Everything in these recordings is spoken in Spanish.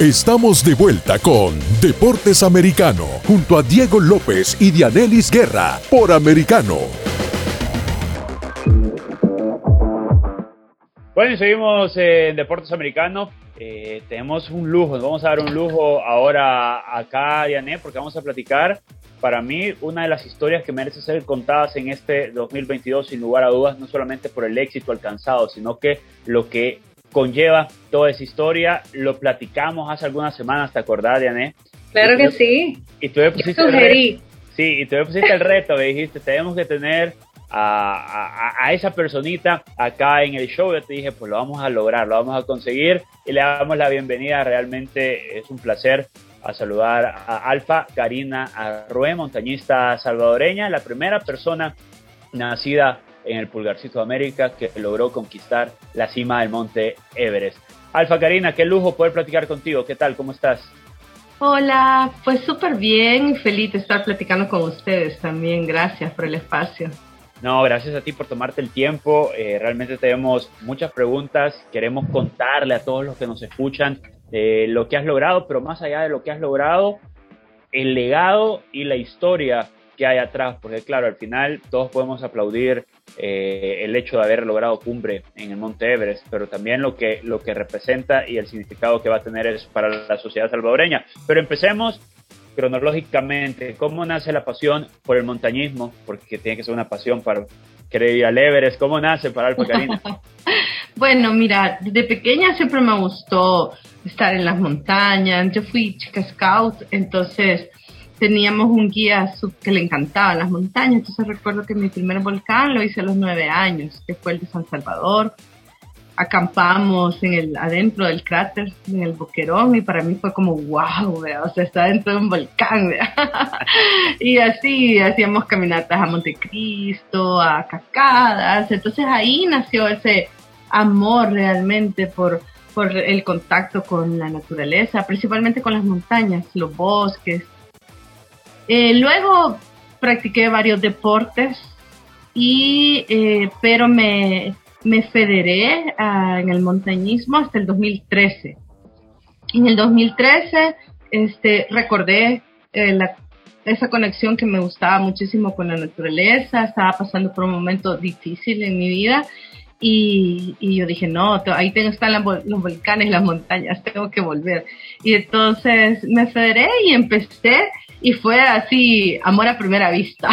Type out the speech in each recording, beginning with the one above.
Estamos de vuelta con Deportes Americano, junto a Diego López y Dianelis Guerra, por Americano. Bueno, y seguimos en Deportes Americano. Eh, tenemos un lujo, nos vamos a dar un lujo ahora acá, Diane, porque vamos a platicar, para mí, una de las historias que merece ser contadas en este 2022, sin lugar a dudas, no solamente por el éxito alcanzado, sino que lo que conlleva toda esa historia. Lo platicamos hace algunas semanas, ¿te acordás, Diane? Claro que sí. Y tú me pusiste el reto. Sí, y tú me pusiste el reto, me dijiste, tenemos que tener a, a, esa personita acá en el show. Yo te dije, pues lo vamos a lograr, lo vamos a conseguir y le damos la bienvenida. Realmente es un placer a saludar a Alfa Karina Arrué, montañista salvadoreña, la primera persona nacida en el Pulgarcito de América que logró conquistar la cima del monte Everest. Alfa Karina, qué lujo poder platicar contigo. ¿Qué tal? ¿Cómo estás? Hola, pues súper bien, feliz de estar platicando con ustedes también. Gracias por el espacio. No, gracias a ti por tomarte el tiempo. Eh, realmente tenemos muchas preguntas. Queremos contarle a todos los que nos escuchan eh, lo que has logrado, pero más allá de lo que has logrado, el legado y la historia que hay atrás, porque claro, al final todos podemos aplaudir eh, el hecho de haber logrado cumbre en el Monte Everest, pero también lo que, lo que representa y el significado que va a tener es para la sociedad salvadoreña. Pero empecemos cronológicamente, ¿cómo nace la pasión por el montañismo? Porque tiene que ser una pasión para querer ir al Everest. ¿Cómo nace para Alfa Karina? bueno, mira, desde pequeña siempre me gustó estar en las montañas. Yo fui chica scout, entonces teníamos un guía que le encantaba las montañas, entonces recuerdo que mi primer volcán lo hice a los nueve años, que fue el de San Salvador. Acampamos en el, adentro del cráter, en el Boquerón, y para mí fue como, wow, o sea, está dentro de un volcán. y así hacíamos caminatas a Montecristo, a cascadas, entonces ahí nació ese amor realmente por, por el contacto con la naturaleza, principalmente con las montañas, los bosques, eh, luego practiqué varios deportes, y, eh, pero me, me federé ah, en el montañismo hasta el 2013. En el 2013 este, recordé eh, esa conexión que me gustaba muchísimo con la naturaleza, estaba pasando por un momento difícil en mi vida y, yo dije, no, ahí tengo, están los volcanes, las montañas, tengo que volver. Y entonces me federé y empecé y fue así, amor a primera vista.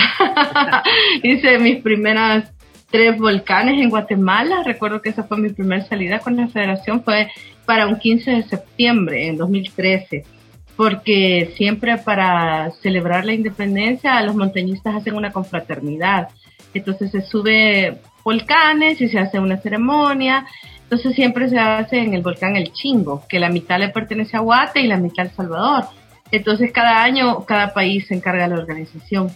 Hice mis primeras tres volcanes en Guatemala. Recuerdo que esa fue mi primera salida con la federación, fue para un 15 de septiembre en 2013, porque siempre para celebrar la independencia los montañistas hacen una confraternidad. Entonces se sube volcanes y se hace una ceremonia. Entonces siempre se hace en el volcán El Chingo, que la mitad le pertenece a Guate y la mitad al Salvador. Entonces cada año cada país se encarga de la organización.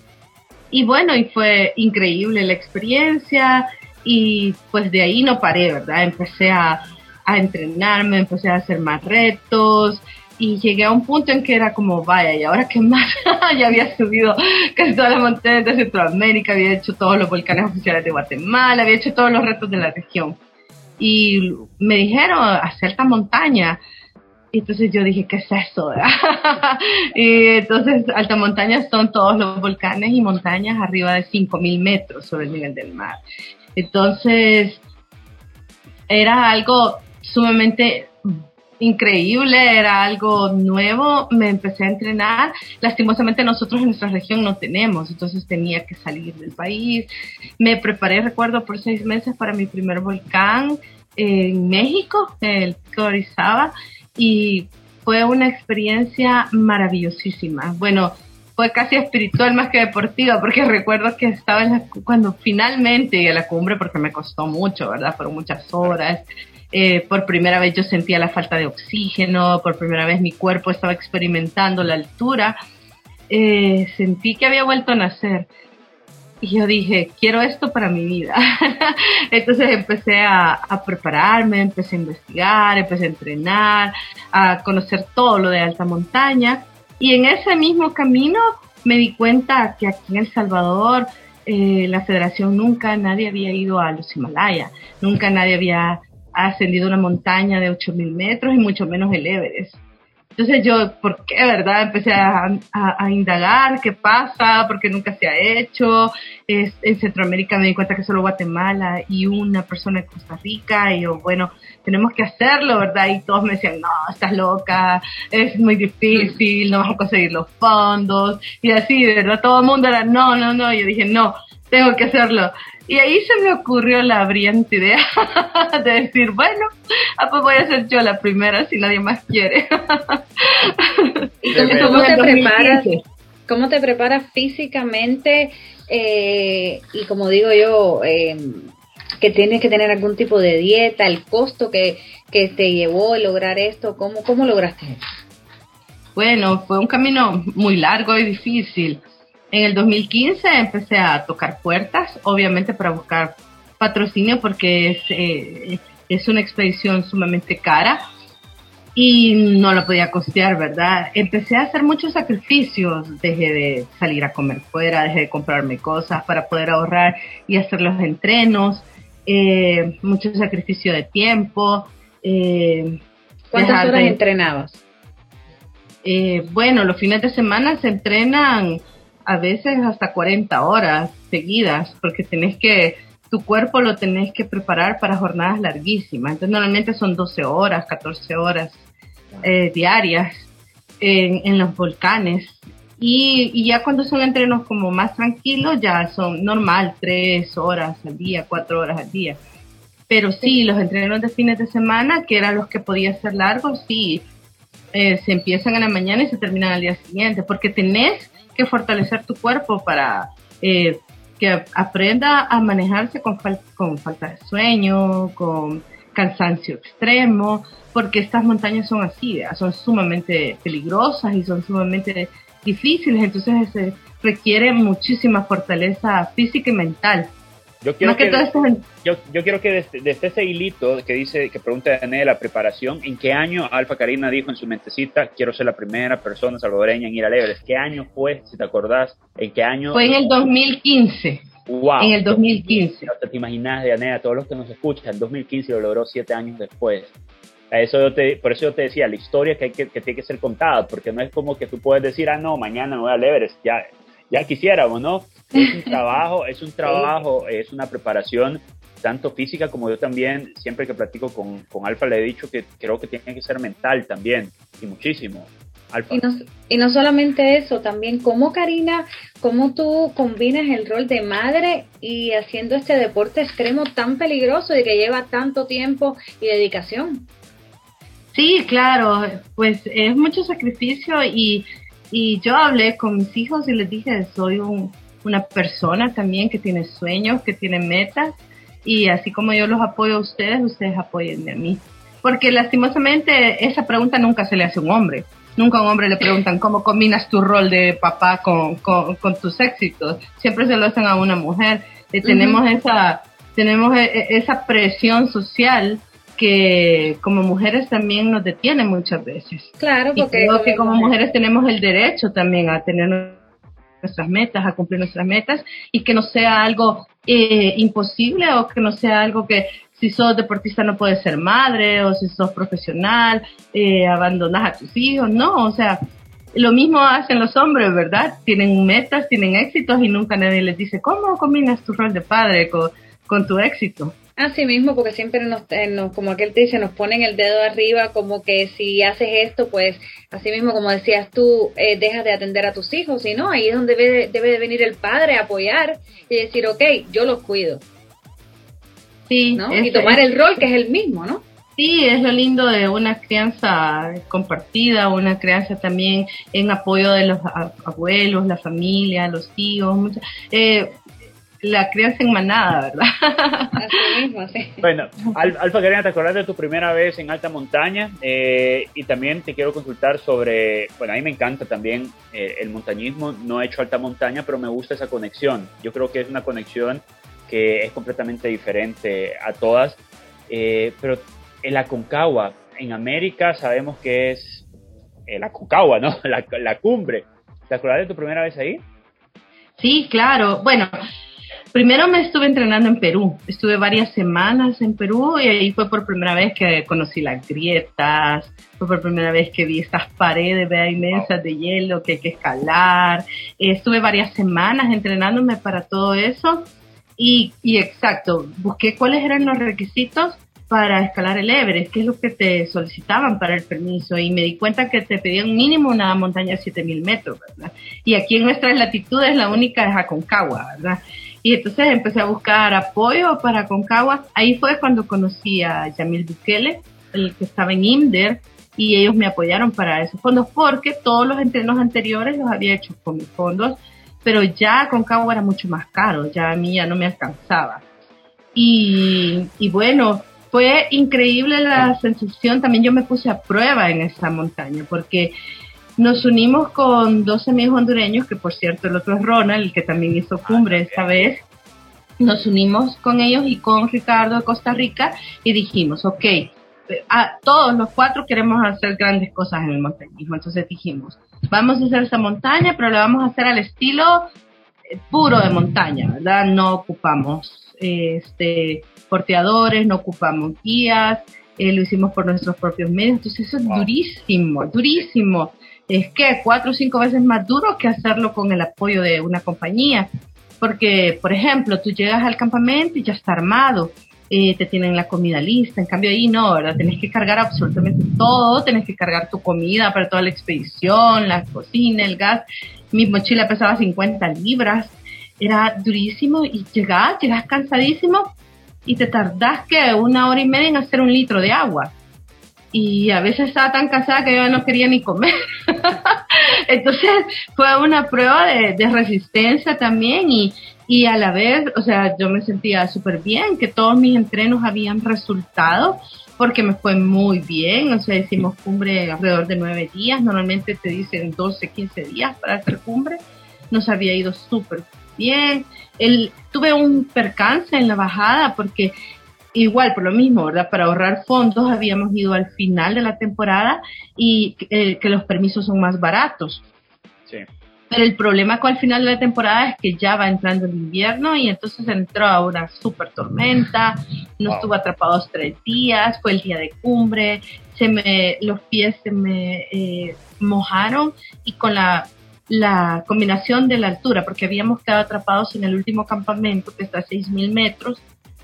Y bueno, y fue increíble la experiencia y pues de ahí no paré, ¿verdad? Empecé a, a entrenarme, empecé a hacer más retos y llegué a un punto en que era como, vaya, ¿y ahora qué más? ya había subido casi todas las montañas de Centroamérica, había hecho todos los volcanes oficiales de Guatemala, había hecho todos los retos de la región. Y me dijeron, hacer esta montaña, y entonces yo dije, ¿qué es eso? y entonces alta montaña son todos los volcanes y montañas arriba de 5.000 metros sobre el nivel del mar. Entonces era algo sumamente increíble, era algo nuevo, me empecé a entrenar. Lastimosamente nosotros en nuestra región no tenemos, entonces tenía que salir del país. Me preparé, recuerdo, por seis meses para mi primer volcán en México, el Pico y fue una experiencia maravillosísima. Bueno, fue casi espiritual más que deportiva, porque recuerdo que estaba en la, cuando finalmente llegué a la cumbre, porque me costó mucho, ¿verdad? Fueron muchas horas. Eh, por primera vez yo sentía la falta de oxígeno, por primera vez mi cuerpo estaba experimentando la altura. Eh, sentí que había vuelto a nacer. Y yo dije, quiero esto para mi vida. Entonces empecé a, prepararme, empecé a investigar, empecé a entrenar, a conocer todo lo de alta montaña. Y en ese mismo camino me di cuenta que aquí en El Salvador eh, la federación nunca nadie había ido a los Himalayas, nunca nadie había ascendido una montaña de 8.000 metros y mucho menos el Everest. Entonces yo, ¿por qué, verdad? Empecé a, indagar qué pasa, porque nunca se ha hecho. Es, en Centroamérica me di cuenta que solo Guatemala y una persona de Costa Rica. Y yo, bueno, tenemos que hacerlo, ¿verdad? Y todos me decían, no, estás loca, es muy difícil, no vas a conseguir los fondos. Y así, ¿verdad? Todo el mundo era, no, no, no. Y yo dije, no, tengo que hacerlo. Y ahí se me ocurrió la brillante idea de decir, bueno, ah, pues voy a ser yo la primera si nadie más quiere. ¿Y cómo, te preparas? ¿Cómo te preparas físicamente? Eh, y como digo yo, eh, que tienes que tener algún tipo de dieta, el costo que, que te llevó a lograr esto, ¿cómo, cómo lograste eso? Bueno, fue un camino muy largo y difícil. En el 2015 empecé a tocar puertas, obviamente para buscar patrocinio porque es, eh, es una expedición sumamente cara y no lo podía costear, ¿verdad? Empecé a hacer muchos sacrificios, dejé de salir a comer fuera, dejé de comprarme cosas para poder ahorrar y hacer los entrenos, eh, mucho sacrificio de tiempo. Eh, ¿Cuántas horas entrenabas? Eh, bueno, los fines de semana se entrenan a veces hasta 40 horas seguidas, porque tenés que, tu cuerpo lo tenés que preparar para jornadas larguísimas. Entonces normalmente son 12 horas, 14 horas eh, diarias en, en, los volcanes. Y, y, ya cuando son entrenos como más tranquilos, ya son normal, 3 horas al día, 4 horas al día. Pero sí, los entrenos de fines de semana, que eran los que podían ser largos, sí, eh, se empiezan en la mañana y se terminan al día siguiente, porque tenés fortalecer tu cuerpo para eh, que aprenda a manejarse con, con falta de sueño, con cansancio extremo, porque estas montañas son así, son sumamente peligrosas y son sumamente difíciles, entonces se requiere muchísima fortaleza física y mental. Yo quiero, que, yo, yo, quiero que desde, ese hilito que dice, que pregunta Daniel la preparación, ¿en qué año Alfa Karina dijo en su mentecita, quiero ser la primera persona salvadoreña en ir al Everest? ¿Qué año fue, si te acordás? ¿En qué año? Fue en el 2015. Wow. En el 2015. te imaginas, Diana, todos los que nos escuchan, el 2015 lo logró siete años después. Eso te, por eso yo te decía, la historia que, hay que, que tiene que ser contada, porque no es como que tú puedes decir, ah, no, mañana me voy al Everest, ya, ya quisiéramos, ¿no? Es un trabajo, es un trabajo, es una preparación tanto física como yo también, siempre que platico con, con Alfa le he dicho que creo que tiene que ser mental también, y muchísimo. Alfa. Y, no, y no solamente eso, también cómo Karina, cómo tú combinas el rol de madre y haciendo este deporte extremo tan peligroso y que lleva tanto tiempo y dedicación. Sí, claro, pues es mucho sacrificio y y yo hablé con mis hijos y les dije, soy una persona también que tiene sueños, que tiene metas, y así como yo los apoyo a ustedes, ustedes apoyen a mí. Porque lastimosamente esa pregunta nunca se le hace a un hombre. Nunca a un hombre le preguntan cómo combinas tu rol de papá con, con, tus éxitos. Siempre se lo hacen a una mujer. Eh, tenemos esa tenemos e, e, esa presión social que como mujeres también nos detiene muchas veces. Claro, porque creo que como mujeres tenemos el derecho también a tener nuestras metas, a cumplir nuestras metas y que no sea algo eh, imposible o que no sea algo que si sos deportista no puedes ser madre o si sos profesional eh, abandonas a tus hijos, no, o sea, lo mismo hacen los hombres, ¿verdad? Tienen metas, tienen éxitos y nunca nadie les dice, ¿cómo combinas tu rol de padre con, con tu éxito? Así mismo, porque siempre eh, nos, como aquel te dice, nos ponen el dedo arriba, como que si haces esto, pues así mismo, como decías tú, eh, dejas de atender a tus hijos, y no, ahí es donde debe, debe de venir el padre a apoyar y decir, ok, yo los cuido. Sí, ¿no? y tomar el rol que es el mismo, ¿no? Sí, es lo lindo de una crianza compartida, una crianza también en apoyo de los abuelos, la familia, los tíos. eh, la crianza en manada, ¿verdad? Así mismo, sí. Bueno, Alfa Karina, ¿te acordás de tu primera vez en alta montaña? Eh, y también te quiero consultar sobre, bueno, a mí me encanta también eh, el montañismo, no he hecho alta montaña, pero me gusta esa conexión. Yo creo que es una conexión que es completamente diferente a todas. Eh, pero en la Concagua, en América sabemos que es la Concagua, ¿no? La, la cumbre. ¿Te acordás de tu primera vez ahí? Sí, claro. Bueno, primero me estuve entrenando en Perú. Estuve varias semanas en Perú y ahí fue por primera vez que conocí las grietas, fue por primera vez que vi estas paredes inmensas de hielo que hay que escalar. estuve varias semanas entrenándome para todo eso y, y exacto, busqué cuáles eran los requisitos para escalar el Everest, qué es lo que te solicitaban para el permiso y me di cuenta que te pedían mínimo una montaña de 7000 metros, ¿verdad? Y aquí en nuestras latitudes la única es Aconcagua, ¿verdad? Y entonces empecé a buscar apoyo para Aconcagua. Ahí fue cuando conocí a Yamil Bukele, el que estaba en IMDER, y ellos me apoyaron para esos fondos porque todos los entrenos anteriores los había hecho con mis fondos, pero ya Aconcagua era mucho más caro, ya a mí ya no me alcanzaba. Y, y bueno, fue increíble la sensación, también yo me puse a prueba en esa montaña, porque nos unimos con dos amigos hondureños, que por cierto el otro es Ronald, el que también hizo cumbre esta vez. Nos unimos con ellos y con Ricardo de Costa Rica y dijimos, ok, a todos los cuatro queremos hacer grandes cosas en el montañismo. Entonces dijimos, vamos a hacer esa montaña, pero la vamos a hacer al estilo eh, puro de montaña, ¿verdad? No ocupamos este, porteadores, no ocupamos guías, eh, lo hicimos por nuestros propios medios, entonces eso es durísimo, durísimo. Es que cuatro o cinco veces más duro que hacerlo con el apoyo de una compañía, porque, por ejemplo, tú llegas al campamento y ya está armado, eh, te tienen la comida lista, en cambio ahí no, ¿verdad? Tenés que cargar absolutamente todo, tenés que cargar tu comida para toda la expedición, la cocina, el gas. Mi mochila pesaba 50 libras, era durísimo y llegas, llegas cansadísimo y te tardás que una hora y media en hacer un litro de agua. Y a veces estaba tan cansada que yo no quería ni comer. Entonces fue una prueba de, resistencia también y, y, a la vez, o sea, yo me sentía súper bien, que todos mis entrenos habían resultado porque me fue muy bien, o sea, hicimos cumbre alrededor de nueve días, normalmente te dicen 12, 15 días para hacer cumbre, nos había ido súper bien, el, tuve un percance en la bajada porque igual por lo mismo, ¿verdad? Para ahorrar fondos habíamos ido al final de la temporada y eh, que los permisos son más baratos. Sí. Pero el problema con el final de la temporada es que ya va entrando el invierno y entonces entró a una super tormenta, no estuvo atrapados tres días, fue el día de cumbre, se me, los pies se me eh, mojaron y con la la combinación de la altura, porque habíamos quedado atrapados en el último campamento que está a 6.000 metros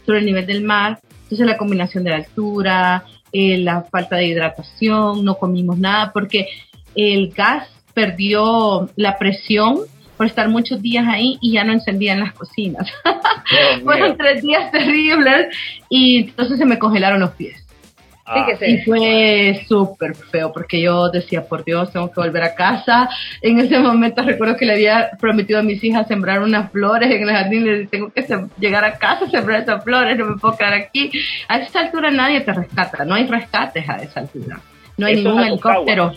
sobre el nivel del mar. Entonces la combinación de la altura, eh, la falta de hidratación, no comimos nada porque el gas perdió la presión por estar muchos días ahí y ya no encendían las cocinas. Fueron tres días terribles y entonces se me congelaron los pies. Ah. y fue súper feo porque yo decía, por Dios, tengo que volver a casa. En ese momento recuerdo que le había prometido a mis hijas sembrar unas flores en el jardín. Le tengo que llegar a casa, sembrar esas flores, no me puedo quedar aquí. A esa altura nadie te rescata, no hay rescates a esa altura. No hay ningún helicóptero.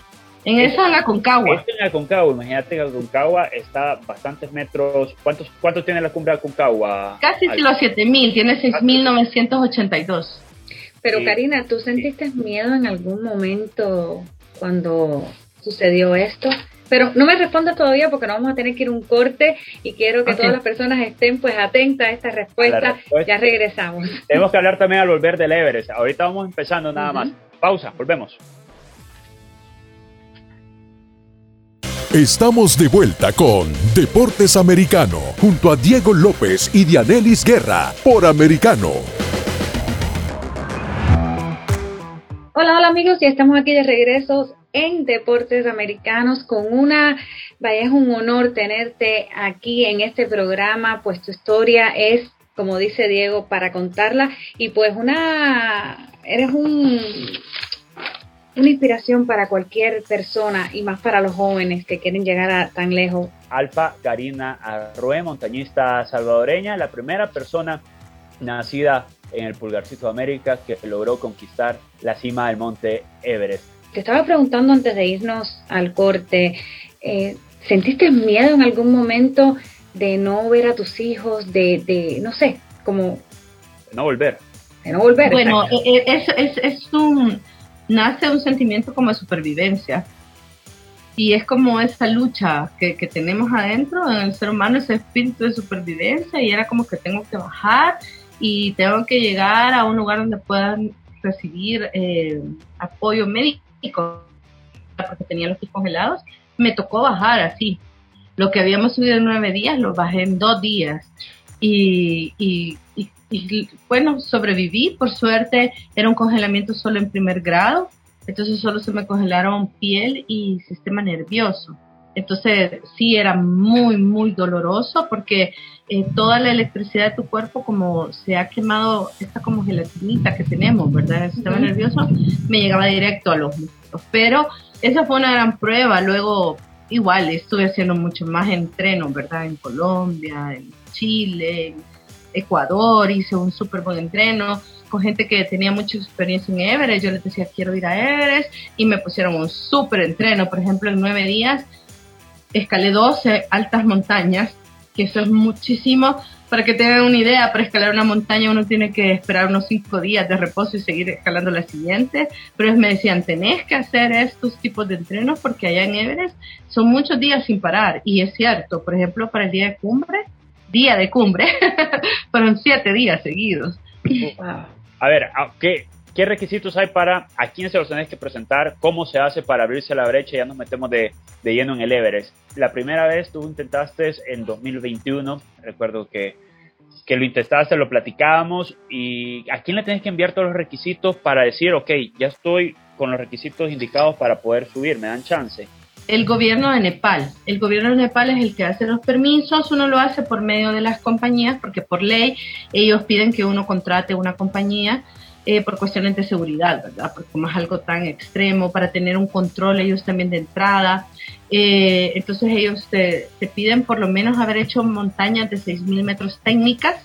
En esa en Aconcagua. Esto en Aconcagua, imagínate que Aconcagua está bastantes metros. ¿Cuántos, cuántos tiene la cumbre de Aconcagua? Casi los 7000, tiene 6982. Pero Karina, ¿tú sentiste miedo en algún momento cuando sucedió esto? Pero no me respondas todavía porque no vamos a tener que ir un corte y quiero que todas las personas estén pues atentas a esta respuesta. Ya regresamos. Tenemos que hablar también al volver del Everest. Ahorita vamos empezando nada más. Pausa, volvemos. Estamos de vuelta con Deportes Americano junto a Diego López y Dianelis Guerra por Americano. Hola, hola amigos, ya estamos aquí de regreso en Deportes Americanos con una, vaya, es un honor tenerte aquí en este programa, pues tu historia es, como dice Diego, para contarla y pues una, eres un, una inspiración para cualquier persona y más para los jóvenes que quieren llegar a tan lejos. Alfa Karina Arroe, montañista salvadoreña, la primera persona nacida en el Pulgarcito de América que logró conquistar la cima del monte Everest. Te estaba preguntando antes de irnos al corte, eh, ¿sentiste miedo en algún momento de no ver a tus hijos, de, de no sé, como... De no volver. De no volver. Bueno, eh, eh, es, es, es un... nace un sentimiento como de supervivencia y es como esa lucha que, que, tenemos adentro en el ser humano, ese espíritu de supervivencia y era como que tengo que bajar y tengo que llegar a un lugar donde puedan recibir eh, apoyo médico porque tenía los pies congelados, me tocó bajar así. Lo que habíamos subido en nueve días lo bajé en dos días. Y, y, y, bueno, sobreviví, por suerte era un congelamiento solo en primer grado, entonces solo se me congelaron piel y sistema nervioso. Entonces sí era muy, muy doloroso porque eh, toda la electricidad de tu cuerpo, como se ha quemado esta como gelatinita que tenemos, ¿verdad? En el sistema nervioso, me llegaba directo a los músculos. Pero esa fue una gran prueba. Luego, igual, estuve haciendo mucho más entreno, ¿verdad? En Colombia, en Chile, en Ecuador, hice un súper buen entreno con gente que tenía mucha experiencia en Everest. Yo les decía, quiero ir a Everest y me pusieron un súper entreno. Por ejemplo, en nueve días escalé 12 altas montañas, que eso es muchísimo. Para que tengan una idea, para escalar una montaña uno tiene que esperar unos 5 días de reposo y seguir escalando la siguiente. Pero me decían, tenés que hacer estos tipos de entrenos porque allá en Everest son muchos días sin parar. Y es cierto, por ejemplo, para el día de cumbre, día de cumbre, fueron 7 días seguidos. A ver, ¿qué, ¿qué requisitos hay para a quién se los tenés que presentar? ¿Cómo se hace para abrirse la brecha? Ya nos metemos de, de lleno en el Everest. La primera vez tú intentaste en 2021, recuerdo que, que lo intentaste, lo platicábamos, y ¿a quién le tenés que enviar todos los requisitos para decir, ok, ya estoy con los requisitos indicados para poder subir, me dan chance? El gobierno de Nepal. El gobierno de Nepal es el que hace los permisos, uno lo hace por medio de las compañías, porque por ley ellos piden que uno contrate una compañía eh, por cuestiones de seguridad, ¿verdad? Porque como es algo tan extremo, para tener un control ellos también de entrada. Eh, entonces ellos te, piden por lo menos haber hecho montañas de 6.000 metros técnicas.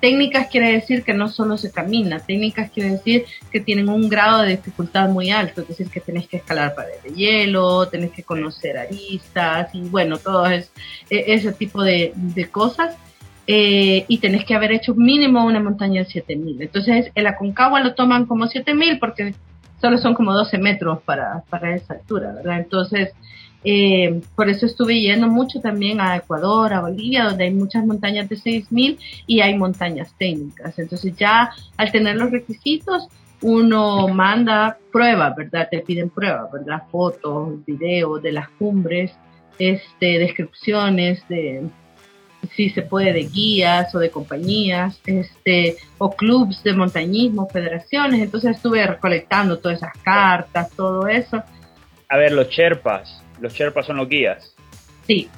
Técnicas quiere decir que no solo se camina, técnicas quiere decir que tienen un grado de dificultad muy alto, es decir, que tenés que escalar paredes de hielo, tenés que conocer aristas y bueno, todo es, e, ese tipo de, de cosas eh, y tenés que haber hecho mínimo una montaña de 7000. Entonces, el Aconcagua lo toman como 7000 porque solo son como 12 metros para, para esa altura, ¿verdad? Entonces, eh, por eso estuve yendo mucho también a Ecuador, a Bolivia, donde hay muchas montañas de 6000 y hay montañas técnicas. Entonces, ya al tener los requisitos, uno manda pruebas, ¿verdad? Te piden pruebas, ¿verdad? Fotos, videos de las cumbres, este, descripciones de si se puede de guías o de compañías, este, o clubs de montañismo, federaciones. Entonces estuve recolectando todas esas cartas, todo eso. A ver, los Sherpas, los Sherpas son los guías. Sí,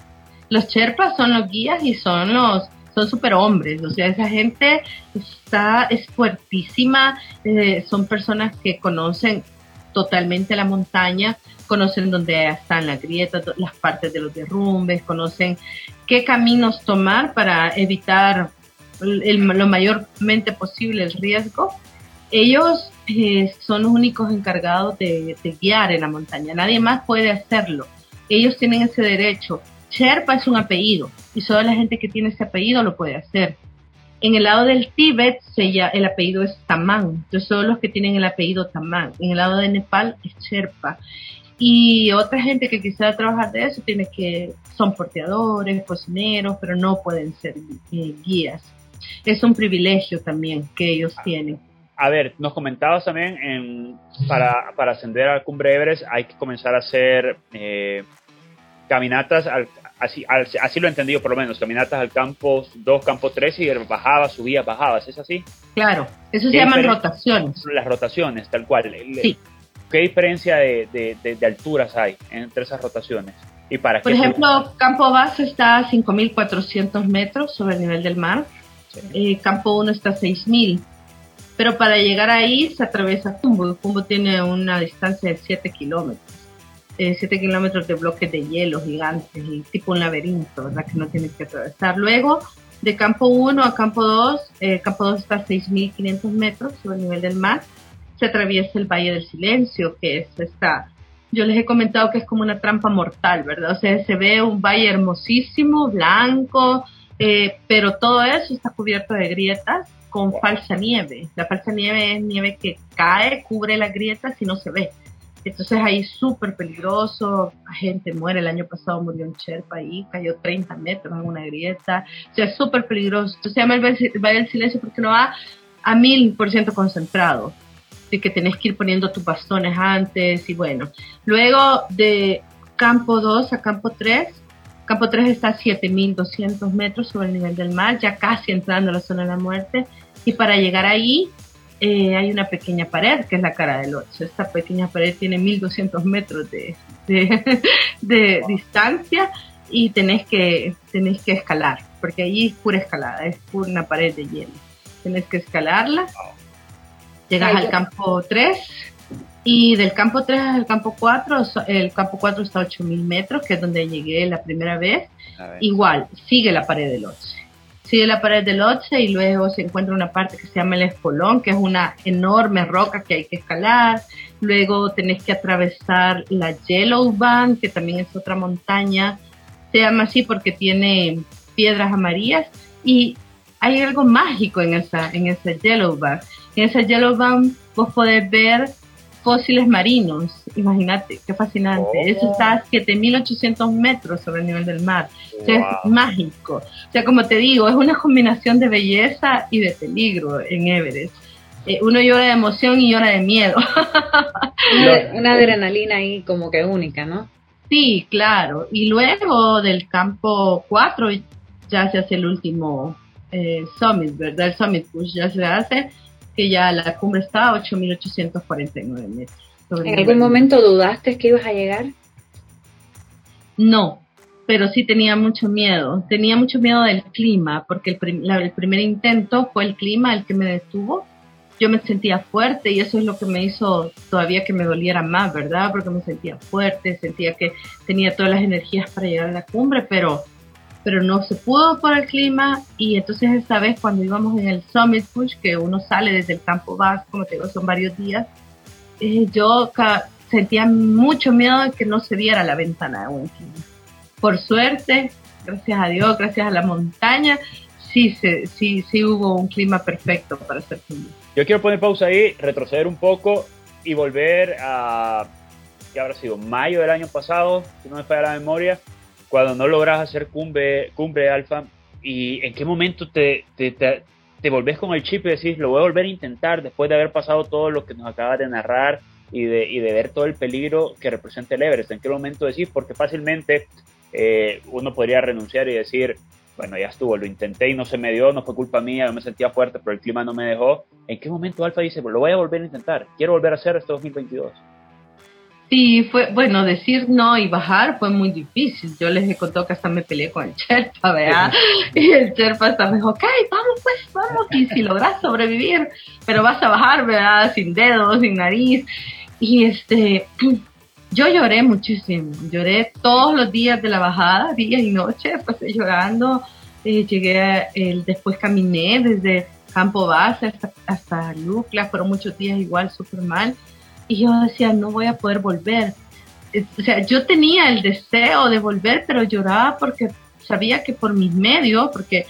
los Sherpas son los guías y son los son superhombres, o sea, esa gente está es fuertísima, eh, son personas que conocen totalmente la montaña, conocen dónde están las grietas, las partes de los derrumbes, conocen qué caminos tomar para evitar lo mayormente posible el riesgo. Ellos eh, son los únicos encargados de, guiar en la montaña, nadie más puede hacerlo. Ellos tienen ese derecho. Sherpa es un apellido y solo la gente que tiene ese apellido lo puede hacer. En el lado del Tíbet el apellido es Tamán, entonces solo los que tienen el apellido Tamán. En el lado de Nepal es Sherpa. Y otra gente que quisiera trabajar de eso tiene que, son porteadores, cocineros, pero no pueden ser eh, guías. Es un privilegio también que ellos ah. tienen. A ver, nos comentabas también, en, para, para ascender al Cumbre Everest hay que comenzar a hacer eh, caminatas, así, así lo he entendido por lo menos, caminatas al campo 2, campo 3 y bajabas, subías, bajabas, ¿es así? Claro, eso se llaman rotaciones. Las rotaciones, tal cual. Sí. ¿Qué diferencia de, de, alturas hay entre esas rotaciones? ¿Y para Por ejemplo, Campo Base está a 5.400 metros sobre el nivel del mar. Eh, campo 1 está a 6.000. Pero para llegar ahí se atraviesa Cumbo. Cumbo tiene una distancia de 7 kilómetros. 7 eh, kilómetros de bloques de hielo gigantes, y tipo un laberinto, ¿verdad? Que no tienes que atravesar. Luego, de campo 1 a campo 2, eh, campo 2 está a 6.500 metros sobre el nivel del mar se atraviesa el Valle del Silencio, que es esta, yo les he comentado que es como una trampa mortal, ¿verdad? O sea, se ve un valle hermosísimo, blanco, eh, pero todo eso está cubierto de grietas con falsa nieve. La falsa nieve es nieve que cae, cubre las grietas y no se ve. Entonces ahí súper peligroso, la gente muere, el año pasado murió un Sherpa ahí, cayó 30 metros en una grieta, o sea, es súper peligroso. Entonces se llama el Valle del Silencio porque no va a mil por ciento concentrado, de que tenés que ir poniendo tus bastones antes y bueno. Luego de campo 2 a campo 3, campo 3 está a 7200 metros sobre el nivel del mar, ya casi entrando a la zona de la muerte, y para llegar ahí eh, hay una pequeña pared que es la cara del 8. Esta pequeña pared tiene 1200 metros de, de, distancia y tenés que, tenés que escalar, porque allí es pura escalada, es pura una pared de hielo tienes que escalarla. Llegas al campo 3 y del campo 3 al campo 4, el campo 4 está a 8000 metros, que es donde llegué la primera vez. Igual, sigue la pared del 8. Sigue la pared del 8 y luego se encuentra una parte que se llama el espolón, que es una enorme roca que hay que escalar. Luego tenés que atravesar la Yellow Band, que también es otra montaña. Se llama así porque tiene piedras amarillas. Y hay algo mágico en esa, en ese Yellow Band. En ese Yellow Band vos podés ver fósiles marinos. Imagínate, qué fascinante. Eso está a 7.800 metros sobre el nivel del mar. es mágico. O sea, como te digo, es una combinación de belleza y de peligro en Everest. Eh, uno llora de emoción y llora de miedo. una, adrenalina ahí como que única, ¿no? Sí, claro. Y luego del campo 4 ya se hace el último eh, Summit, ¿verdad? El Summit Push ya se hace, que ya la cumbre está a 8.849 metros. ¿En algún momento dudaste que ibas a llegar? No, pero sí tenía mucho miedo. Tenía mucho miedo del clima, porque el, el primer intento fue el clima el que me detuvo. Yo me sentía fuerte y eso es lo que me hizo todavía que me doliera más, ¿verdad? Porque me sentía fuerte, sentía que tenía todas las energías para llegar a la cumbre, pero pero no se pudo por el clima y entonces esta vez cuando íbamos en el Summit Push, que uno sale desde el campo base, como te digo, son varios días, eh, yo sentía mucho miedo de que no se viera la ventana de buen clima. Por suerte, gracias a Dios, gracias a la montaña, sí, se, sí, sí hubo un clima perfecto para hacer clima. Yo quiero poner pausa ahí, retroceder un poco y volver a, ¿qué habrá sido? Mayo del año pasado, si no me falla la memoria, cuando no logras hacer cumbre, cumbre alfa y en qué momento te, te, te, volvés con el chip y decís, lo voy a volver a intentar después de haber pasado todo lo que nos acabas de narrar y de, y de ver todo el peligro que representa el Everest. ¿En qué momento decís? Porque fácilmente eh, uno podría renunciar y decir, bueno, ya estuvo, lo intenté y no se me dio, no fue culpa mía, yo me sentía fuerte, pero el clima no me dejó. ¿En qué momento Alfa dice, lo voy a volver a intentar, quiero volver a hacer este 2022? Sí, fue, bueno, decir no y bajar fue muy difícil. Yo les he contado que hasta me peleé con el Sherpa, ¿verdad? Y el Sherpa hasta me dijo, ok, vamos pues, vamos, y si logras sobrevivir, pero vas a bajar, ¿verdad? Sin dedos, sin nariz. Y este, yo lloré muchísimo, lloré todos los días de la bajada, día y noche, pues llorando. Eh, llegué, el, después caminé desde Campo Base hasta, hasta Lucla, fueron muchos días igual súper mal y yo decía, no voy a poder volver. O sea, yo tenía el deseo de volver, pero lloraba porque sabía que por mis medios, porque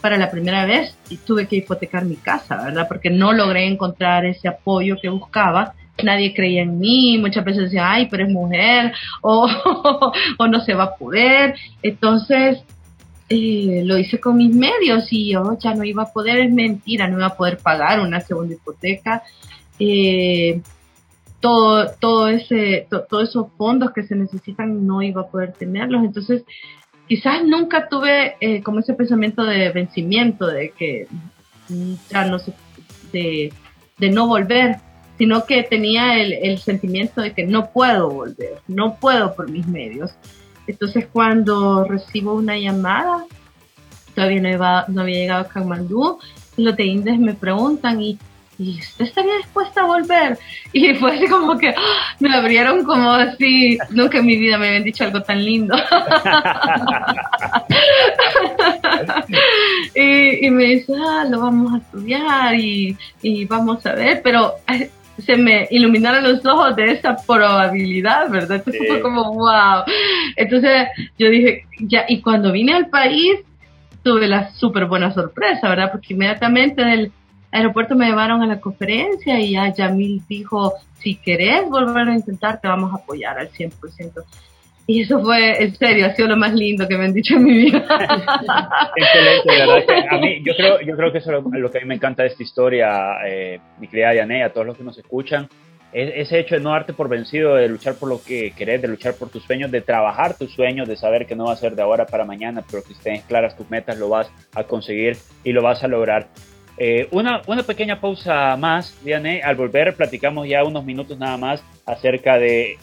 para la primera vez tuve que hipotecar mi casa, ¿verdad? Porque no logré encontrar ese apoyo que buscaba. Nadie creía en mí, muchas veces decían, ay, pero es mujer, o, o no se va a poder. Entonces, eh, lo hice con mis medios y yo ya no iba a poder, es mentira, no iba a poder pagar una segunda hipoteca eh, todo, todo ese, todos esos fondos que se necesitan no iba a poder tenerlos. Entonces, quizás nunca tuve eh, como ese pensamiento de vencimiento, de que ya no sé, de, no volver, sino que tenía el, el, sentimiento de que no puedo volver, no puedo por mis medios. Entonces, cuando recibo una llamada, todavía no, iba, no había llegado a Kathmandú, los de Indes me preguntan, ¿y y usted estaría dispuesta a volver. Y fue así como que ¡ah! me abrieron como así, nunca en mi vida me habían dicho algo tan lindo. y, me dice, ah, lo vamos a estudiar y, vamos a ver, pero se me iluminaron los ojos de esa probabilidad, ¿verdad? Entonces fue como, wow. Entonces yo dije, ya, y cuando vine al país, tuve la súper buena sorpresa, ¿verdad? Porque inmediatamente del aeropuerto me llevaron a la conferencia y ya Yamil dijo, si querés volver a intentar, te vamos a apoyar al 100%. Y eso fue, en serio, ha sido lo más lindo que me han dicho en mi vida. Excelente, verdad. a mí, yo creo, yo creo que eso es lo, que a mí me encanta de esta historia, eh, mi querida Diane, a todos los que nos escuchan, es ese hecho de no darte por vencido, de luchar por lo que querés, de luchar por tus sueños, de trabajar tus sueños, de saber que no va a ser de ahora para mañana, pero que estén claras tus metas, lo vas a conseguir y lo vas a lograr. Eh, una, una pequeña pausa más, Diane. Al volver, platicamos ya unos minutos nada más acerca de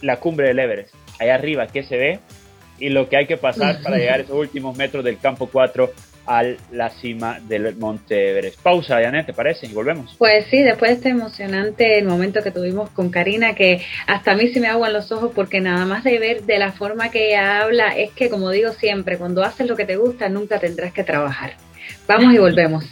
la cumbre del Everest. Allá arriba, ¿qué se ve? Y lo que hay que pasar para llegar a esos últimos metros del campo 4 a la cima del Monte Everest. Pausa, Diane, ¿te parece? Y volvemos. Pues sí, después de este emocionante el momento que tuvimos con Karina, que hasta a mí se me aguan los ojos porque nada más de ver de la forma que ella habla, es que como digo siempre, cuando haces lo que te gusta, nunca tendrás que trabajar. Vamos y volvemos.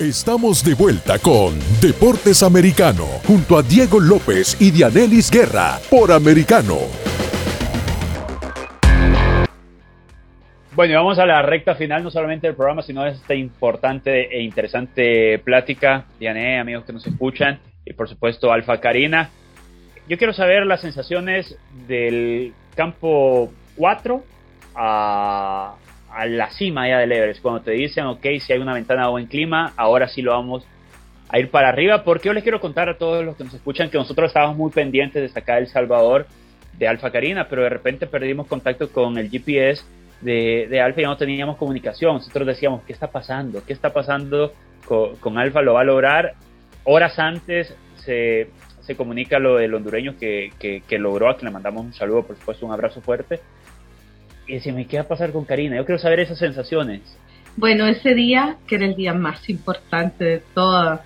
Estamos de vuelta con Deportes Americano, junto a Diego López y Dianelis Guerra, por Americano. Bueno, y vamos a la recta final, no solamente del programa, sino de esta importante e interesante plática. Diane, amigos que nos escuchan, y por supuesto Alfa Karina. Yo quiero saber las sensaciones del campo 4 a, a la cima ya del Everest, cuando te dicen, ok, si hay una ventana de buen clima, ahora sí lo vamos a ir para arriba, porque yo les quiero contar a todos los que nos escuchan que nosotros estábamos muy pendientes de sacar El Salvador de Alfa Karina, pero de repente perdimos contacto con el GPS de, de Alfa y no teníamos comunicación. Nosotros decíamos, ¿qué está pasando? ¿Qué está pasando con, Alfa? ¿Lo va a lograr? Horas antes se, se comunica lo del hondureño que, que, que logró, a quien le mandamos un saludo, por supuesto, un abrazo fuerte y decía, ¿qué va a pasar con Karina? Yo quiero saber esas sensaciones. Bueno, ese día, que era el día más importante de toda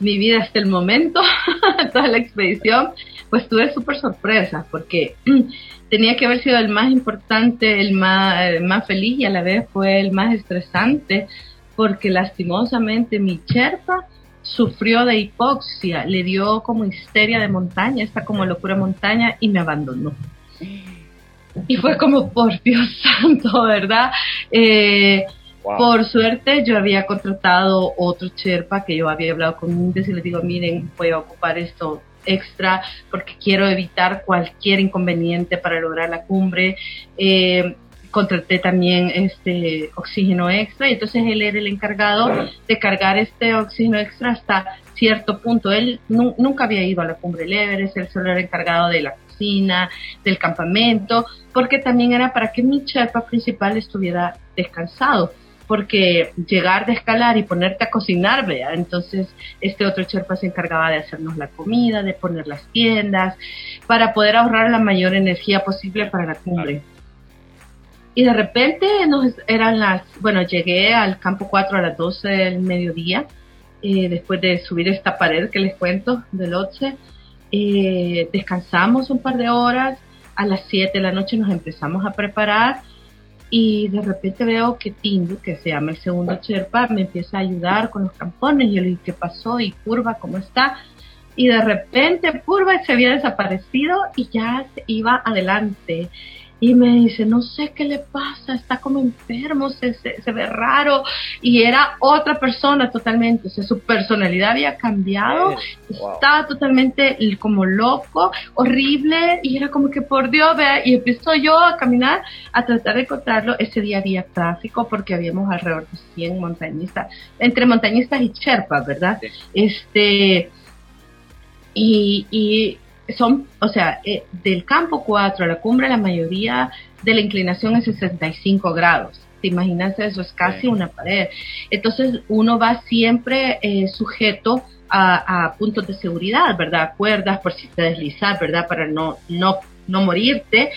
mi vida hasta el momento, toda la expedición, pues tuve súper sorpresa, porque tenía que haber sido el más importante, el más, más feliz y a la vez fue el más estresante, porque lastimosamente mi Sherpa sufrió de hipoxia, le dio como histeria de montaña, esta como locura montaña y me abandonó. Y fue como, por Dios santo, ¿verdad? Eh, por suerte yo había contratado otro Sherpa que yo había hablado con un y les digo, miren, voy a ocupar esto extra porque quiero evitar cualquier inconveniente para lograr la cumbre. Eh, contraté también este oxígeno extra y entonces él era el encargado de cargar este oxígeno extra hasta cierto punto. Él nunca había ido a la cumbre del Everest, él solo era encargado de la del campamento, porque también era para que mi Sherpa principal estuviera descansado porque llegar de escalar y ponerte a cocinar, vea, entonces este otro Sherpa se encargaba de hacernos la comida, de poner las tiendas, para poder ahorrar la mayor energía posible para la cumbre. Y de repente nos eran las, bueno, llegué al campo 4 a las 12 del mediodía, eh, después de subir esta pared que les cuento del 11 eh, descansamos un par de horas, a las 7 de la noche nos empezamos a preparar y de repente veo que Tindu, que se llama el segundo Sherpa, me empieza a ayudar con los campones. Yo le dije, ¿qué pasó? ¿Y Curva cómo está? Y de repente Curva se había desaparecido y ya se iba adelante y me dice, no sé qué le pasa, está como enfermo, se, se, ve raro. Y era otra persona totalmente, o sea, su personalidad había cambiado, estaba totalmente como loco, horrible, y era como que por Dios, vea, y empezó yo a caminar a tratar de encontrarlo. Ese día había tráfico porque habíamos alrededor de 100 montañistas, entre montañistas y cherpas, ¿verdad? Este, y, y son, o sea, eh, del campo 4 a la cumbre la mayoría de la inclinación es 65 grados. ¿Te imaginas eso? Es casi una pared. Entonces uno va siempre eh, sujeto a, puntos de seguridad, ¿verdad? Cuerdas por si te deslizas, ¿verdad? Para no, no, no morirte.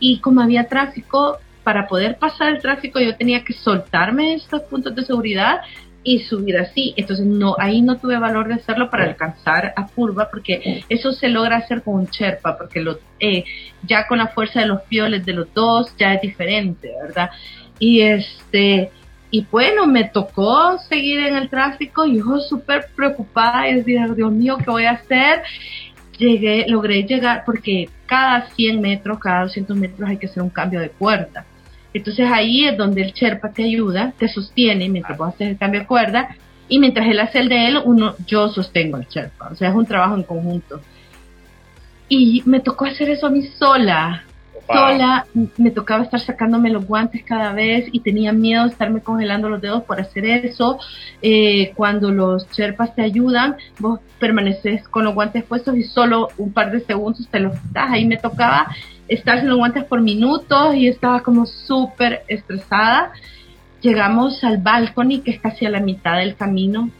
Y como había tráfico, para poder pasar el tráfico yo tenía que soltarme estos puntos de seguridad y subir así. Entonces no, ahí no tuve valor de hacerlo para alcanzar a curva porque eso se logra hacer con un Sherpa porque lo, eh, ya con la fuerza de los pioles de los dos ya es diferente, ¿verdad? Y este, y bueno, me tocó seguir en el tráfico y yo súper preocupada y decía, Dios mío, ¿qué voy a hacer? Llegué, logré llegar porque cada 100 metros, cada 200 metros hay que hacer un cambio de puerta Entonces ahí es donde el Sherpa te ayuda, te sostiene mientras vos haces el cambio de cuerda y mientras él hace el de él, uno, yo sostengo al Sherpa. O sea, es un trabajo en conjunto. Y me tocó hacer eso a mí sola. Sola, me tocaba estar sacándome los guantes cada vez y tenía miedo de estarme congelando los dedos por hacer eso. Eh, cuando los Sherpas te ayudan, vos permaneces con los guantes puestos y solo un par de segundos te los quitas. Ahí me tocaba sin los guantes por minutos y estaba como súper estresada. Llegamos al balcony, que es casi a la mitad del camino.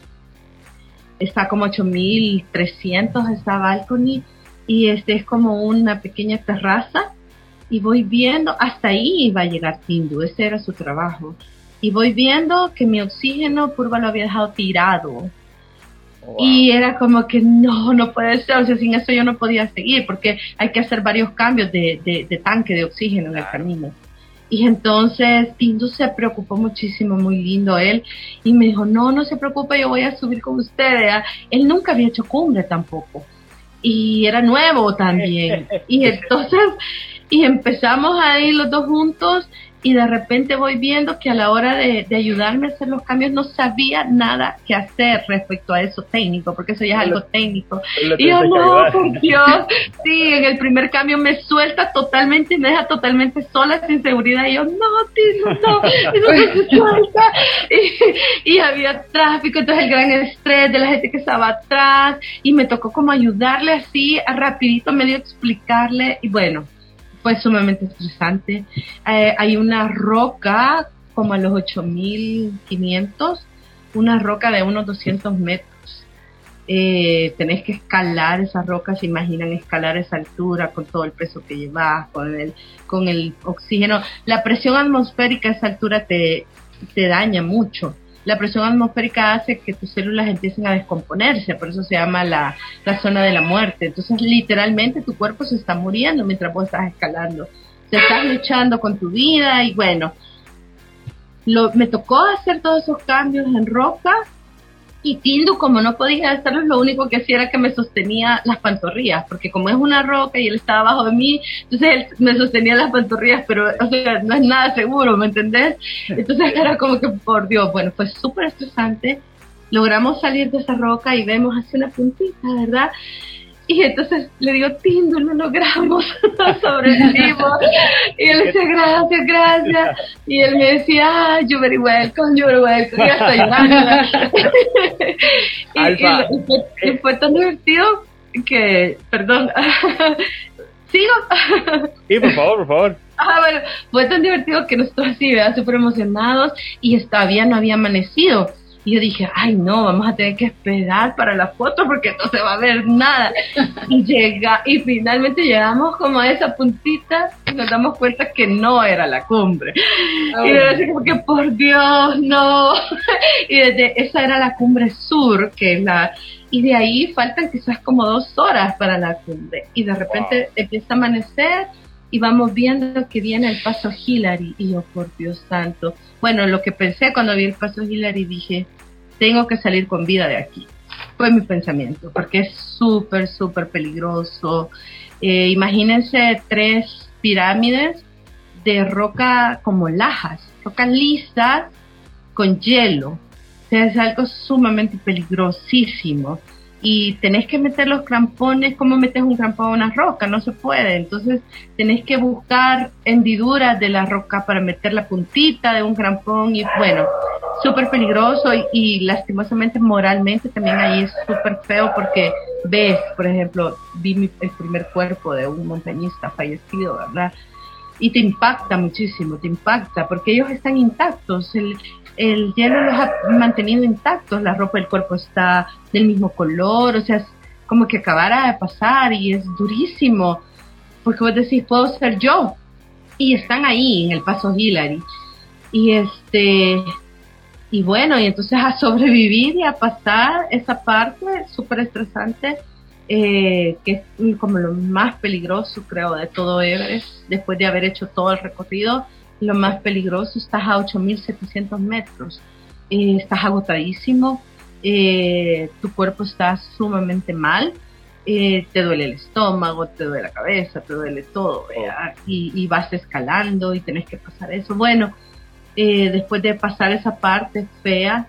Está como 8300 esta balcony y este es como una pequeña terraza y voy viendo, hasta ahí iba a llegar Tindu, ese era su trabajo. Y voy viendo que mi oxígeno Purva lo había dejado tirado. Y era como que no, no puede ser, o sea, sin eso yo no podía seguir, porque hay que hacer varios cambios de, de, tanque de oxígeno en el camino. Y entonces Tindu se preocupó muchísimo, muy lindo él, y me dijo, no, no se preocupe, yo voy a subir con ustedes. Él nunca había hecho cumbre tampoco, y era nuevo también. Y entonces y empezamos a ir los dos juntos y de repente voy viendo que a la hora de, ayudarme a hacer los cambios no sabía nada que hacer respecto a eso técnico, porque eso ya es algo técnico. Y yo, no, por Dios, sí, en el primer cambio me suelta totalmente y me deja totalmente sola, sin seguridad. Y yo, no, tío, no, eso no se suelta. Y, y había tráfico, entonces el gran estrés de la gente que estaba atrás, y me tocó como ayudarle así, a rapidito medio explicarle, y bueno, fue sumamente estresante. Eh, hay una roca como a los 8500, una roca de unos 200 metros. Eh, tenés que escalar esas rocas, se imaginan escalar esa altura con todo el peso que llevas, con el, con el oxígeno. La presión atmosférica a esa altura te, te daña mucho la presión atmosférica hace que tus células empiecen a descomponerse, por eso se llama la, zona de la muerte. Entonces, literalmente tu cuerpo se está muriendo mientras vos estás escalando. Se estás luchando con tu vida y bueno, lo, me tocó hacer todos esos cambios en roca y Tildo, como no podía hacerlo, lo único que hacía era que me sostenía las pantorrillas, porque como es una roca y él estaba abajo de mí, entonces él me sostenía las pantorrillas, pero o sea, no es nada seguro, ¿me entendés? Entonces era como que, por Dios, bueno, fue súper estresante. Logramos salir de esa roca y vemos así una puntita, ¿verdad? Y entonces le digo, Tindo, lo logramos, sobrevivimos. Y él decía, gracias, gracias. Y él me decía, ah, you're very welcome, you're very welcome. Y hasta llorando. y, y, fue, tan divertido que, perdón, ¿sigo? sí, por favor, por favor. Ah, bueno, fue tan divertido que nosotros así, ¿verdad? Súper emocionados y todavía no había amanecido. Y yo dije, ay no, vamos a tener que esperar para la foto porque no se va a ver nada. Y llega, y finalmente llegamos como a esa puntita y nos damos cuenta que no era la cumbre. Y yo decía como que por Dios, no. Y desde esa era la cumbre sur, que es la y de ahí faltan quizás como dos horas para la cumbre. Y de repente empieza a amanecer y vamos viendo que viene el paso Hillary. Y yo, por Dios santo. Bueno, lo que pensé cuando vi el paso Hillary, dije, tengo que salir con vida de aquí. Fue mi pensamiento, porque es súper, súper peligroso. Eh, imagínense tres pirámides de roca como lajas, rocas lisas con hielo. Es algo sumamente peligrosísimo y tenés que meter los crampones, ¿cómo metes un crampón a una roca? No se puede. Entonces tenés que buscar hendiduras de la roca para meter la puntita de un crampón y bueno, súper peligroso y, lastimosamente moralmente también ahí es súper feo porque ves, por ejemplo, vi el primer cuerpo de un montañista fallecido, ¿verdad? Y te impacta muchísimo, te impacta porque ellos están intactos. El hielo los ha mantenido intactos, la ropa del cuerpo está del mismo color, o sea, es como que acabara de pasar y es durísimo, porque vos decís, puedo ser yo, y están ahí en el paso Hillary. Y este, y bueno, y entonces a sobrevivir y a pasar esa parte súper estresante, eh, que es como lo más peligroso, creo, de todo Everest, después de haber hecho todo el recorrido, lo más peligroso, estás a 8.700 metros, eh, estás agotadísimo, eh, tu cuerpo está sumamente mal eh, te duele el estómago, te duele la cabeza, te duele todo, oh. y, vas escalando y tenés que pasar eso. Bueno, después de pasar esa parte fea,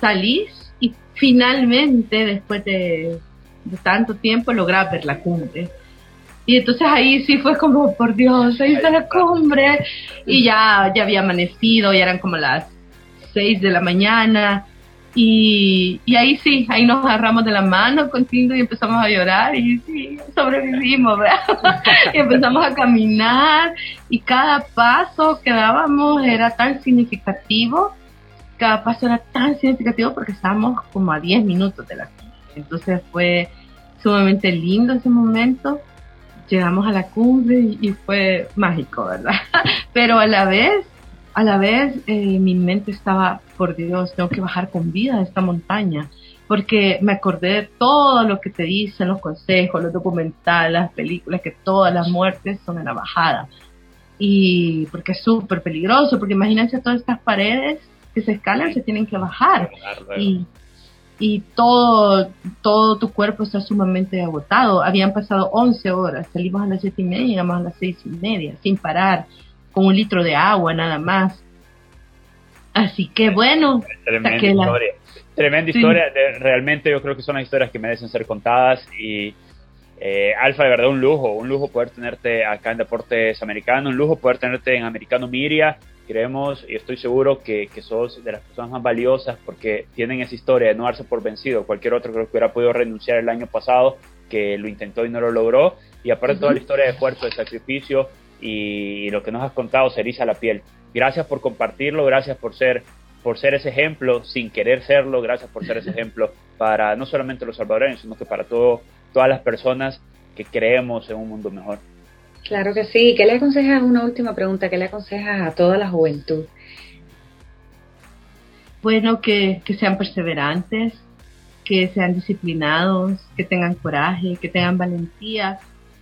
salís y finalmente, después de, tanto tiempo, lográs ver la cumbre. Y entonces ahí sí fue como, por Dios, ahí está la cumbre. Y ya, ya había amanecido, ya eran como las 6 de la mañana. Y, y, ahí sí, ahí nos agarramos de la mano con y empezamos a llorar y sí, sobrevivimos, ¿verdad? y empezamos a caminar y cada paso que dábamos era tan significativo, cada paso era tan significativo porque estábamos como a 10 minutos de la cumbre. Entonces fue sumamente lindo ese momento. Llegamos a la cumbre y, y fue mágico, ¿verdad? Pero a la vez a la vez eh, mi mente estaba, por Dios, tengo que bajar con vida a esta montaña, porque me acordé de todo lo que te dicen los consejos, los documentales, las películas, que todas las muertes son en la bajada. Y porque es súper peligroso, porque imagínense todas estas paredes que se escalan, se tienen que bajar. Y, y todo, todo tu cuerpo está sumamente agotado. Habían pasado 11 horas, salimos a las 7 y media y llegamos a las 6 y media, sin parar con un litro de agua nada más. Así que bueno. Tremenda historia. Tremenda historia. realmente yo creo que son las historias que merecen ser contadas y eh, Alfa, de verdad un lujo, un lujo poder tenerte acá en Deportes Americanos, un lujo poder tenerte en Americano Miria. Creemos y estoy seguro que, que sos de las personas más valiosas porque tienen esa historia de no darse por vencido. Cualquier otro creo que hubiera podido renunciar el año pasado, que lo intentó y no lo logró. Y aparte toda la historia de esfuerzo, de sacrificio, y lo que nos has contado se eriza la piel. Gracias por compartirlo, gracias por ser, por ser ese ejemplo sin querer serlo, gracias por ser ese ejemplo para no solamente los salvadoreños, sino que para todo, todas las personas que creemos en un mundo mejor. Claro que sí. ¿Qué le aconsejas? Una última pregunta. ¿Qué le aconsejas a toda la juventud? Bueno, que, que sean perseverantes, que sean disciplinados, que tengan coraje, que tengan valentía,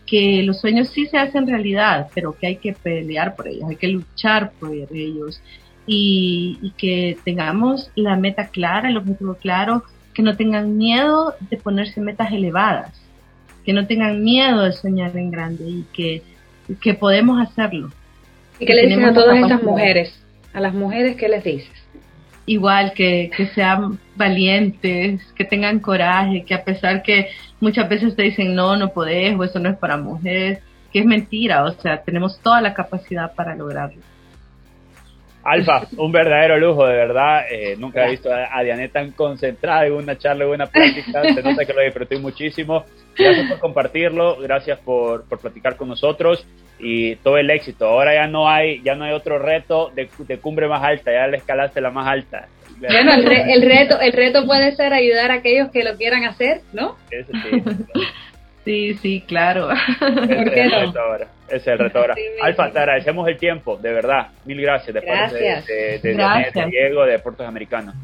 que los sueños sí se hacen realidad, pero que hay que pelear por ellos, hay que luchar por ellos y, que tengamos la meta clara, el objetivo claro, que no tengan miedo de ponerse metas elevadas, que no tengan miedo de soñar en grande y que, que podemos hacerlo. ¿Y qué le dices a todas esas mujeres? A las mujeres, ¿qué les dices? igual que, que sean valientes, que tengan coraje, que a pesar que muchas veces te dicen no, no podés o eso no es para mujeres, que es mentira, o sea, tenemos toda la capacidad para lograrlo. Alfa, un verdadero lujo, de verdad. Eh, nunca he visto a, Diane tan concentrada en una charla, en una práctica. Se nota que lo disfruté muchísimo. Gracias por compartirlo, gracias por, por platicar con nosotros y todo el éxito. Ahora ya no hay, ya no hay otro reto de, de cumbre más alta, ya le escalaste la más alta. Bueno, el, reto, el reto puede ser ayudar a aquellos que lo quieran hacer, ¿no? sí. Sí, claro. ¿Por qué no? Ese es el reto ahora. Alfa, te agradecemos el tiempo, de verdad. Mil gracias de parte de, de, Diego, de Deportes Americanos.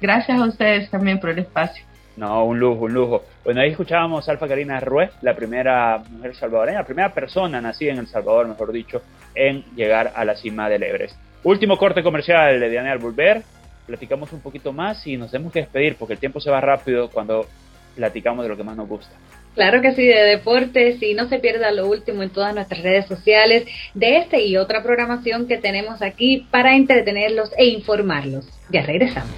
Gracias a ustedes también por el espacio. No, un lujo, un lujo. Bueno, ahí escuchábamos a Alfa Karina Ruiz, la primera mujer salvadoreña, la primera persona nacida en El Salvador, mejor dicho, en llegar a la cima del Everest. Último corte comercial de Diana al volver. Platicamos un poquito más y nos tenemos que despedir porque el tiempo se va rápido cuando platicamos de lo que más nos gusta. Claro que sí, de deportes y no se pierda lo último en todas nuestras redes sociales de este y otra programación que tenemos aquí para entretenerlos e informarlos. Ya regresamos.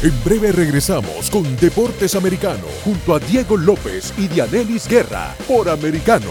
En breve regresamos con Deportes Americano junto a Diego López y Dianelis Guerra por Americano.